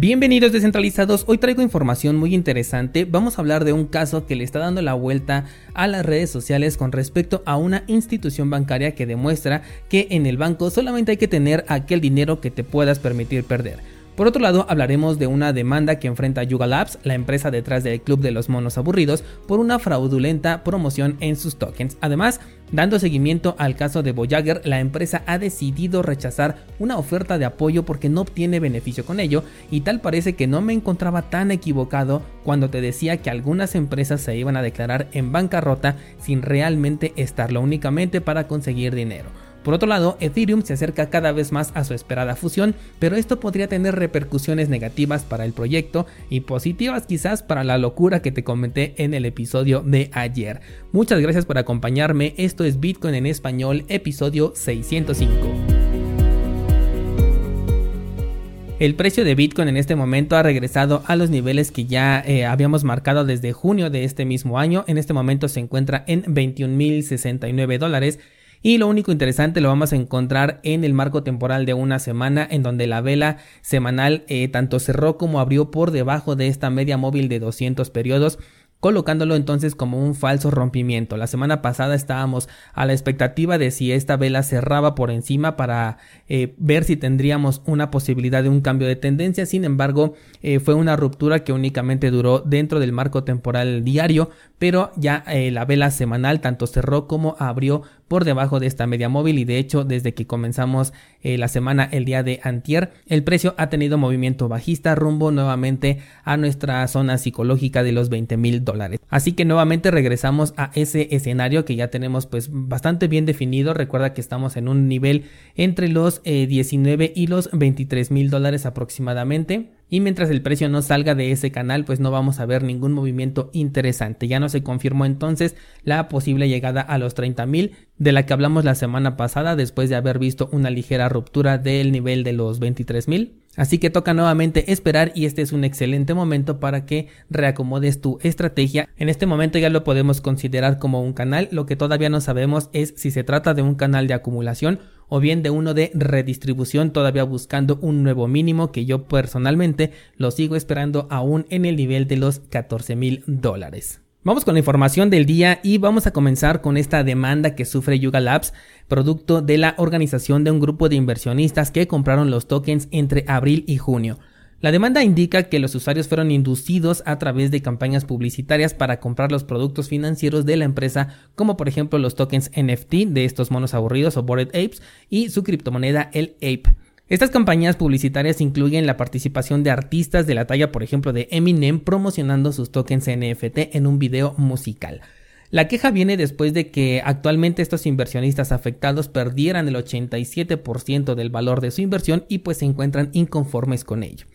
Bienvenidos descentralizados, hoy traigo información muy interesante, vamos a hablar de un caso que le está dando la vuelta a las redes sociales con respecto a una institución bancaria que demuestra que en el banco solamente hay que tener aquel dinero que te puedas permitir perder. Por otro lado, hablaremos de una demanda que enfrenta Yuga Labs, la empresa detrás del Club de los Monos Aburridos, por una fraudulenta promoción en sus tokens. Además, dando seguimiento al caso de Voyager, la empresa ha decidido rechazar una oferta de apoyo porque no obtiene beneficio con ello, y tal parece que no me encontraba tan equivocado cuando te decía que algunas empresas se iban a declarar en bancarrota sin realmente estarlo únicamente para conseguir dinero. Por otro lado, Ethereum se acerca cada vez más a su esperada fusión, pero esto podría tener repercusiones negativas para el proyecto y positivas quizás para la locura que te comenté en el episodio de ayer. Muchas gracias por acompañarme, esto es Bitcoin en español, episodio 605. El precio de Bitcoin en este momento ha regresado a los niveles que ya eh, habíamos marcado desde junio de este mismo año. En este momento se encuentra en 21.069 dólares y lo único interesante lo vamos a encontrar en el marco temporal de una semana en donde la vela semanal eh, tanto cerró como abrió por debajo de esta media móvil de 200 periodos colocándolo entonces como un falso rompimiento. La semana pasada estábamos a la expectativa de si esta vela cerraba por encima para eh, ver si tendríamos una posibilidad de un cambio de tendencia. Sin embargo, eh, fue una ruptura que únicamente duró dentro del marco temporal diario, pero ya la vela semanal tanto cerró como abrió por debajo de esta media móvil y de hecho desde que comenzamos la semana el día de antier el precio ha tenido movimiento bajista rumbo nuevamente a nuestra zona psicológica de los 20 mil dólares. Así que nuevamente regresamos a ese escenario que ya tenemos pues bastante bien definido. Recuerda que estamos en un nivel entre los 19 y los 23 mil dólares aproximadamente y mientras el precio no salga de ese canal pues no vamos a ver ningún movimiento interesante. Ya no se confirmó entonces la posible llegada a los 30 mil de la que hablamos la semana pasada después de haber visto una ligera ruptura del nivel de los 23 mil. Así que toca nuevamente esperar y este es un excelente momento para que reacomodes tu estrategia. En este momento ya lo podemos considerar como un canal, lo que todavía no sabemos es si se trata de un canal de acumulación o bien de uno de redistribución todavía buscando un nuevo mínimo que yo personalmente lo sigo esperando aún en el nivel de los 14 mil dólares. Vamos con la información del día y vamos a comenzar con esta demanda que sufre Yuga Labs, producto de la organización de un grupo de inversionistas que compraron los tokens entre abril y junio. La demanda indica que los usuarios fueron inducidos a través de campañas publicitarias para comprar los productos financieros de la empresa, como por ejemplo los tokens NFT de estos monos aburridos o Bored Apes y su criptomoneda el Ape. Estas campañas publicitarias incluyen la participación de artistas de la talla, por ejemplo, de Eminem promocionando sus tokens NFT en un video musical. La queja viene después de que actualmente estos inversionistas afectados perdieran el 87% del valor de su inversión y pues se encuentran inconformes con ello.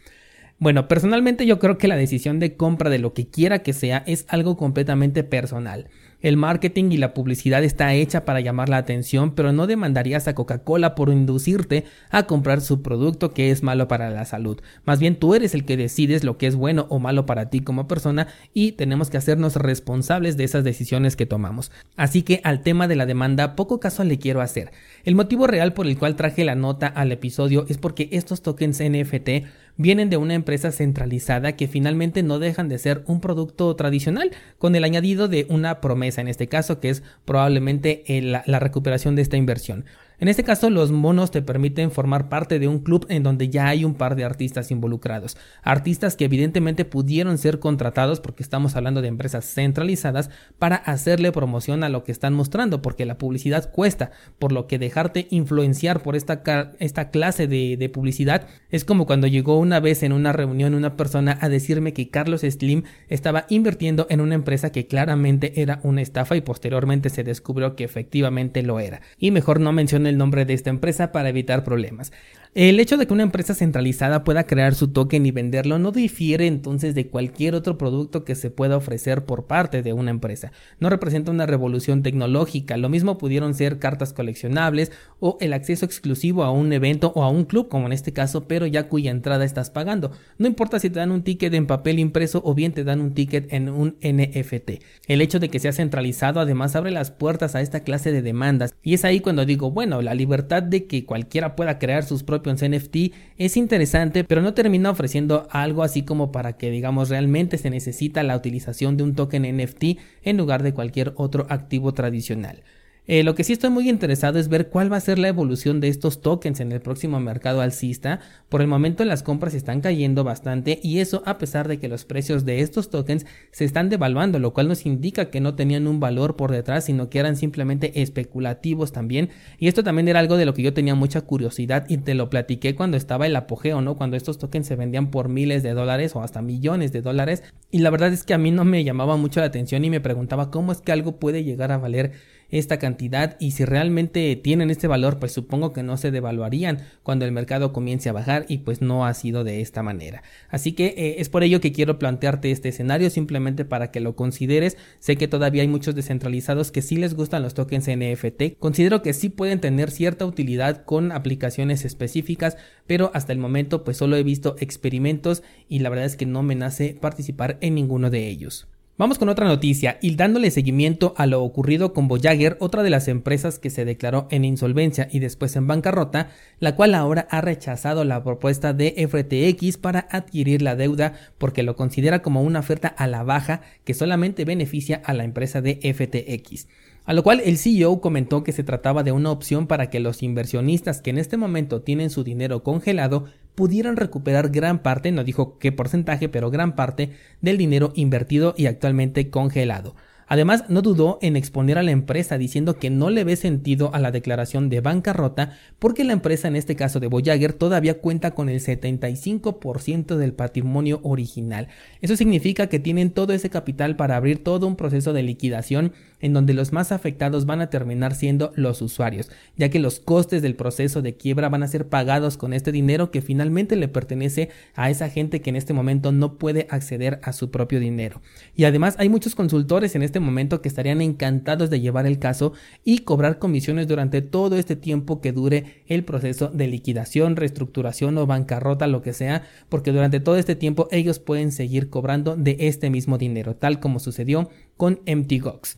Bueno, personalmente yo creo que la decisión de compra de lo que quiera que sea es algo completamente personal. El marketing y la publicidad está hecha para llamar la atención, pero no demandarías a Coca-Cola por inducirte a comprar su producto que es malo para la salud. Más bien tú eres el que decides lo que es bueno o malo para ti como persona y tenemos que hacernos responsables de esas decisiones que tomamos. Así que al tema de la demanda poco caso le quiero hacer. El motivo real por el cual traje la nota al episodio es porque estos tokens NFT vienen de una empresa centralizada que finalmente no dejan de ser un producto tradicional, con el añadido de una promesa en este caso, que es probablemente la recuperación de esta inversión. En este caso, los monos te permiten formar parte de un club en donde ya hay un par de artistas involucrados. Artistas que evidentemente pudieron ser contratados porque estamos hablando de empresas centralizadas para hacerle promoción a lo que están mostrando, porque la publicidad cuesta, por lo que dejarte influenciar por esta, esta clase de, publicidad es como cuando llegó una vez en una reunión una persona a decirme que Carlos Slim estaba invirtiendo en una empresa que claramente era una estafa y posteriormente se descubrió que efectivamente lo era. Y mejor no mencionar el nombre de esta empresa para evitar problemas. El hecho de que una empresa centralizada pueda crear su token y venderlo no difiere entonces de cualquier otro producto que se pueda ofrecer por parte de una empresa. No representa una revolución tecnológica. Lo mismo pudieron ser cartas coleccionables o el acceso exclusivo a un evento o a un club como en este caso, pero ya cuya entrada estás pagando. No importa si te dan un ticket en papel impreso o bien te dan un ticket en un NFT. El hecho de que sea centralizado además abre las puertas a esta clase de demandas y es ahí cuando digo, bueno, la libertad de que cualquiera pueda crear sus propios NFT es interesante, pero no termina ofreciendo algo así como para que digamos realmente se necesita la utilización de un token NFT en lugar de cualquier otro activo tradicional. Eh, lo que sí estoy muy interesado es ver cuál va a ser la evolución de estos tokens en el próximo mercado alcista. Por el momento las compras están cayendo bastante y eso a pesar de que los precios de estos tokens se están devaluando, lo cual nos indica que no tenían un valor por detrás, sino que eran simplemente especulativos también. Y esto también era algo de lo que yo tenía mucha curiosidad y te lo platiqué cuando estaba el apogeo, ¿no? Cuando estos tokens se vendían por miles de dólares o hasta millones de dólares. Y la verdad es que a mí no me llamaba mucho la atención y me preguntaba cómo es que algo puede llegar a valer esta cantidad y si realmente tienen este valor pues supongo que no se devaluarían cuando el mercado comience a bajar y pues no ha sido de esta manera. Así que eh, es por ello que quiero plantearte este escenario simplemente para que lo consideres. Sé que todavía hay muchos descentralizados que sí les gustan los tokens NFT considero que sí pueden tener cierta utilidad con aplicaciones específicas pero hasta el momento pues solo he visto experimentos y la verdad es que no me nace participar en ninguno de ellos Vamos con otra noticia y dándole seguimiento a lo ocurrido con Voyager, otra de las empresas que se declaró en insolvencia y después en bancarrota, la cual ahora ha rechazado la propuesta de FTX para adquirir la deuda porque lo considera como una oferta a la baja que solamente beneficia a la empresa de FTX. A lo cual el CEO comentó que se trataba de una opción para que los inversionistas que en este momento tienen su dinero congelado pudieran recuperar gran parte, no dijo qué porcentaje, pero gran parte del dinero invertido y actualmente congelado. Además, no dudó en exponer a la empresa diciendo que no le ve sentido a la declaración de bancarrota porque la empresa, en este caso de Voyager, todavía cuenta con el 75% del patrimonio original. Eso significa que tienen todo ese capital para abrir todo un proceso de liquidación en donde los más afectados van a terminar siendo los usuarios, ya que los costes del proceso de quiebra van a ser pagados con este dinero que finalmente le pertenece a esa gente que en este momento no puede acceder a su propio dinero. Y además hay muchos consultores en este momento que estarían encantados de llevar el caso y cobrar comisiones durante todo este tiempo que dure el proceso de liquidación, reestructuración o bancarrota, lo que sea, porque durante todo este tiempo ellos pueden seguir cobrando de este mismo dinero, tal como sucedió con MTGOX.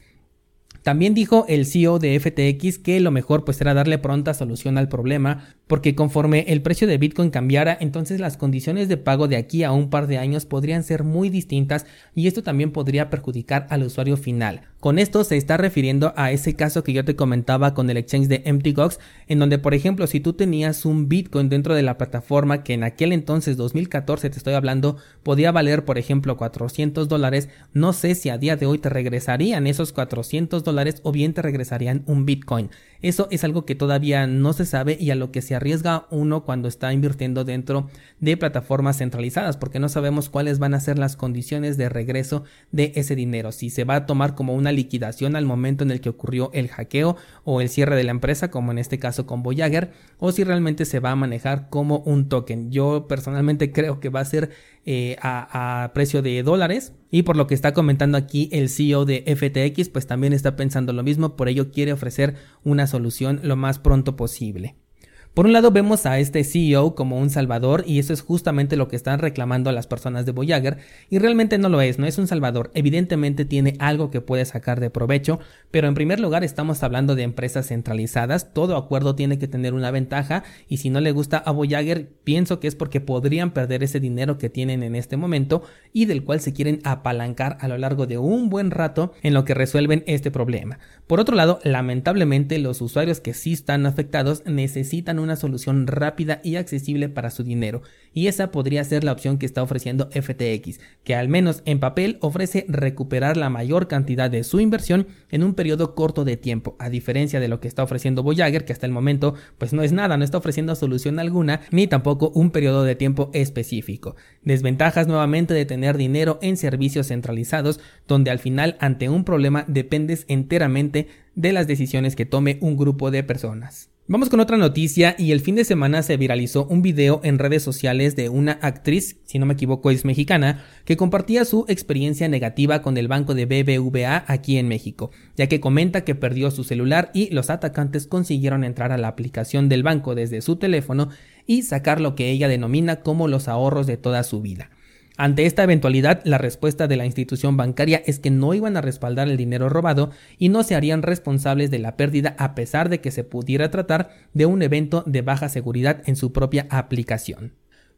También dijo el CEO de FTX que lo mejor pues era darle pronta solución al problema, porque conforme el precio de Bitcoin cambiara, entonces las condiciones de pago de aquí a un par de años podrían ser muy distintas y esto también podría perjudicar al usuario final. Con esto se está refiriendo a ese caso que yo te comentaba con el exchange de MTGOX, en donde por ejemplo si tú tenías un Bitcoin dentro de la plataforma que en aquel entonces 2014 te estoy hablando podía valer por ejemplo 400 dólares, no sé si a día de hoy te regresarían esos 400 o bien te regresarían un Bitcoin. Eso es algo que todavía no se sabe y a lo que se arriesga uno cuando está invirtiendo dentro de plataformas centralizadas, porque no sabemos cuáles van a ser las condiciones de regreso de ese dinero. Si se va a tomar como una liquidación al momento en el que ocurrió el hackeo o el cierre de la empresa, como en este caso con Voyager, o si realmente se va a manejar como un token. Yo personalmente creo que va a ser eh, a, precio de dólares. Y por lo que está comentando aquí el CEO de FTX, pues también está pensando lo mismo, por ello quiere ofrecer una solución lo más pronto posible. Por un lado vemos a este CEO como un salvador y eso es justamente lo que están reclamando las personas de Voyager y realmente no lo es, no es un salvador, evidentemente tiene algo que puede sacar de provecho, pero en primer lugar estamos hablando de empresas centralizadas, todo acuerdo tiene que tener una ventaja y si no le gusta a Voyager pienso que es porque podrían perder ese dinero que tienen en este momento y del cual se quieren apalancar a lo largo de un buen rato en lo que resuelven este problema. Por otro lado, lamentablemente los usuarios que sí están afectados necesitan una solución rápida y accesible para su dinero, y esa podría ser la opción que está ofreciendo FTX, que al menos en papel ofrece recuperar la mayor cantidad de su inversión en un periodo corto de tiempo, a diferencia de lo que está ofreciendo Voyager, que hasta el momento pues no es nada, no está ofreciendo solución alguna, ni tampoco un periodo de tiempo específico. Desventajas nuevamente de tener dinero en servicios centralizados, donde al final ante un problema dependes enteramente de las decisiones que tome un grupo de personas. Vamos con otra noticia y el fin de semana se viralizó un video en redes sociales de una actriz, si no me equivoco es mexicana, que compartía su experiencia negativa con el banco de BBVA aquí en México, ya que comenta que perdió su celular y los atacantes consiguieron entrar a la aplicación del banco desde su teléfono y sacar lo que ella denomina como los ahorros de toda su vida. Ante esta eventualidad, la respuesta de la institución bancaria es que no iban a respaldar el dinero robado y no se harían responsables de la pérdida a pesar de que se pudiera tratar de un evento de baja seguridad en su propia aplicación.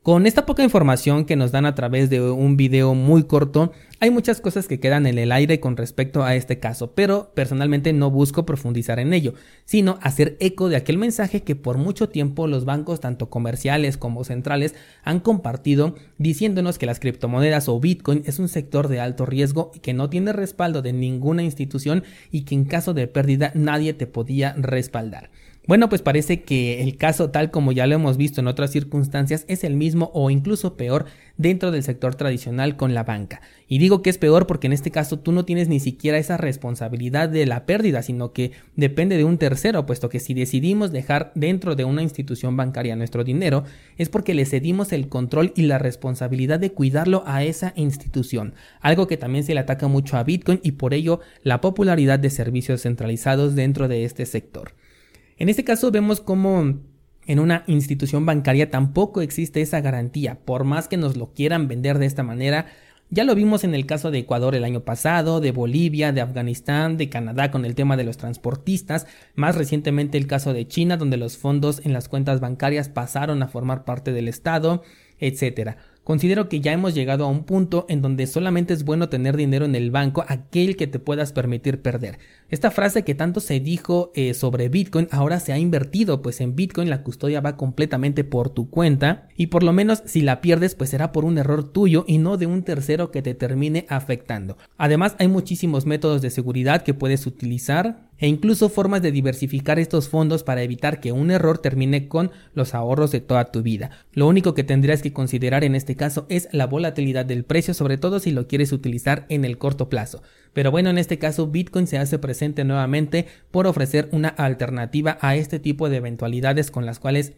Con esta poca información que nos dan a través de un video muy corto, hay muchas cosas que quedan en el aire con respecto a este caso, pero personalmente no busco profundizar en ello, sino hacer eco de aquel mensaje que por mucho tiempo los bancos, tanto comerciales como centrales, han compartido diciéndonos que las criptomonedas o Bitcoin es un sector de alto riesgo y que no tiene respaldo de ninguna institución y que en caso de pérdida nadie te podía respaldar. Bueno, pues parece que el caso tal como ya lo hemos visto en otras circunstancias es el mismo o incluso peor dentro del sector tradicional con la banca. Y digo que es peor porque en este caso tú no tienes ni siquiera esa responsabilidad de la pérdida, sino que depende de un tercero, puesto que si decidimos dejar dentro de una institución bancaria nuestro dinero, es porque le cedimos el control y la responsabilidad de cuidarlo a esa institución, algo que también se le ataca mucho a Bitcoin y por ello la popularidad de servicios centralizados dentro de este sector. En este caso vemos cómo en una institución bancaria tampoco existe esa garantía, por más que nos lo quieran vender de esta manera. Ya lo vimos en el caso de Ecuador el año pasado, de Bolivia, de Afganistán, de Canadá con el tema de los transportistas, más recientemente el caso de China donde los fondos en las cuentas bancarias pasaron a formar parte del Estado, etcétera. Considero que ya hemos llegado a un punto en donde solamente es bueno tener dinero en el banco aquel que te puedas permitir perder. Esta frase que tanto se dijo eh, sobre Bitcoin ahora se ha invertido, pues en Bitcoin la custodia va completamente por tu cuenta y por lo menos si la pierdes pues será por un error tuyo y no de un tercero que te termine afectando. Además hay muchísimos métodos de seguridad que puedes utilizar e incluso formas de diversificar estos fondos para evitar que un error termine con los ahorros de toda tu vida. Lo único que tendrías que considerar en este caso es la volatilidad del precio, sobre todo si lo quieres utilizar en el corto plazo. Pero bueno, en este caso Bitcoin se hace presente nuevamente por ofrecer una alternativa a este tipo de eventualidades con las cuales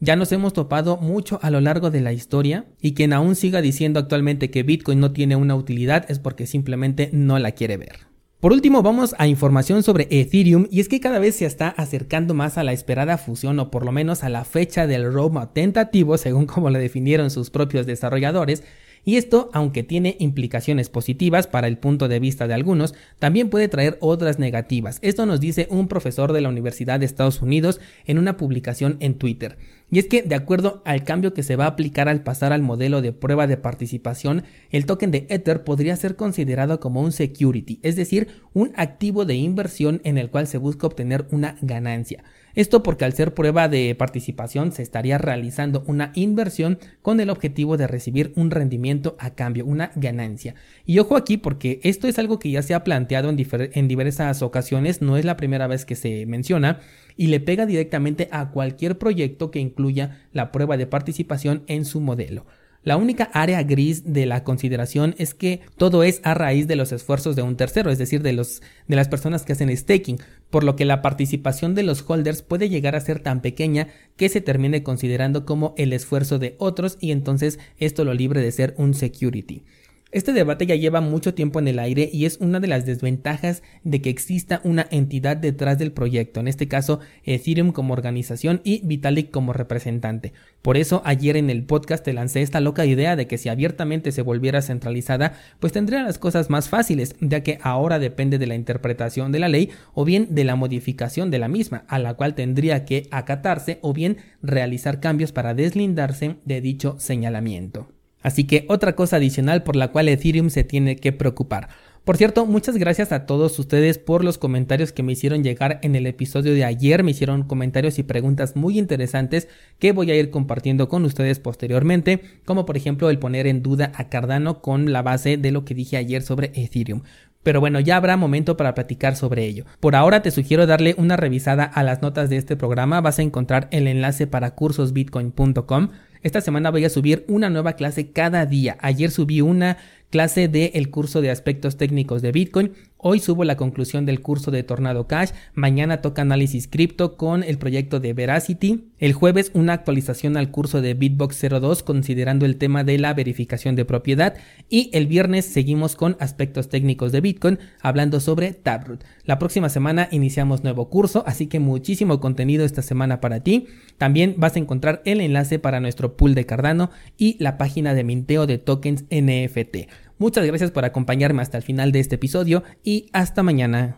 ya nos hemos topado mucho a lo largo de la historia y quien aún siga diciendo actualmente que Bitcoin no tiene una utilidad es porque simplemente no la quiere ver. Por último, vamos a información sobre Ethereum y es que cada vez se está acercando más a la esperada fusión o por lo menos a la fecha del roadmap tentativo según como lo definieron sus propios desarrolladores y esto, aunque tiene implicaciones positivas para el punto de vista de algunos, también puede traer otras negativas. Esto nos dice un profesor de la Universidad de Estados Unidos en una publicación en Twitter. Y es que, de acuerdo al cambio que se va a aplicar al pasar al modelo de prueba de participación, el token de Ether podría ser considerado como un security, es decir, un activo de inversión en el cual se busca obtener una ganancia. Esto porque al ser prueba de participación se estaría realizando una inversión con el objetivo de recibir un rendimiento a cambio, una ganancia. Y ojo aquí porque esto es algo que ya se ha planteado en, en diversas ocasiones, no es la primera vez que se menciona y le pega directamente a cualquier proyecto que incluya la prueba de participación en su modelo. La única área gris de la consideración es que todo es a raíz de los esfuerzos de un tercero, es decir, de, los, de las personas que hacen staking, por lo que la participación de los holders puede llegar a ser tan pequeña que se termine considerando como el esfuerzo de otros y entonces esto lo libre de ser un security. Este debate ya lleva mucho tiempo en el aire y es una de las desventajas de que exista una entidad detrás del proyecto, en este caso Ethereum como organización y Vitalik como representante. Por eso ayer en el podcast te lancé esta loca idea de que si abiertamente se volviera centralizada, pues tendría las cosas más fáciles, ya que ahora depende de la interpretación de la ley o bien de la modificación de la misma, a la cual tendría que acatarse o bien realizar cambios para deslindarse de dicho señalamiento. Así que otra cosa adicional por la cual Ethereum se tiene que preocupar. Por cierto, muchas gracias a todos ustedes por los comentarios que me hicieron llegar en el episodio de ayer. Me hicieron comentarios y preguntas muy interesantes que voy a ir compartiendo con ustedes posteriormente, como por ejemplo el poner en duda a Cardano con la base de lo que dije ayer sobre Ethereum. Pero bueno, ya habrá momento para platicar sobre ello. Por ahora te sugiero darle una revisada a las notas de este programa. Vas a encontrar el enlace para cursosbitcoin.com esta semana voy a subir una nueva clase cada día. Ayer subí una clase del curso de aspectos técnicos de Bitcoin. Hoy subo la conclusión del curso de Tornado Cash, mañana toca análisis cripto con el proyecto de Veracity, el jueves una actualización al curso de Bitbox 02 considerando el tema de la verificación de propiedad y el viernes seguimos con aspectos técnicos de Bitcoin hablando sobre Taproot. La próxima semana iniciamos nuevo curso, así que muchísimo contenido esta semana para ti. También vas a encontrar el enlace para nuestro pool de Cardano y la página de minteo de tokens NFT. Muchas gracias por acompañarme hasta el final de este episodio y hasta mañana.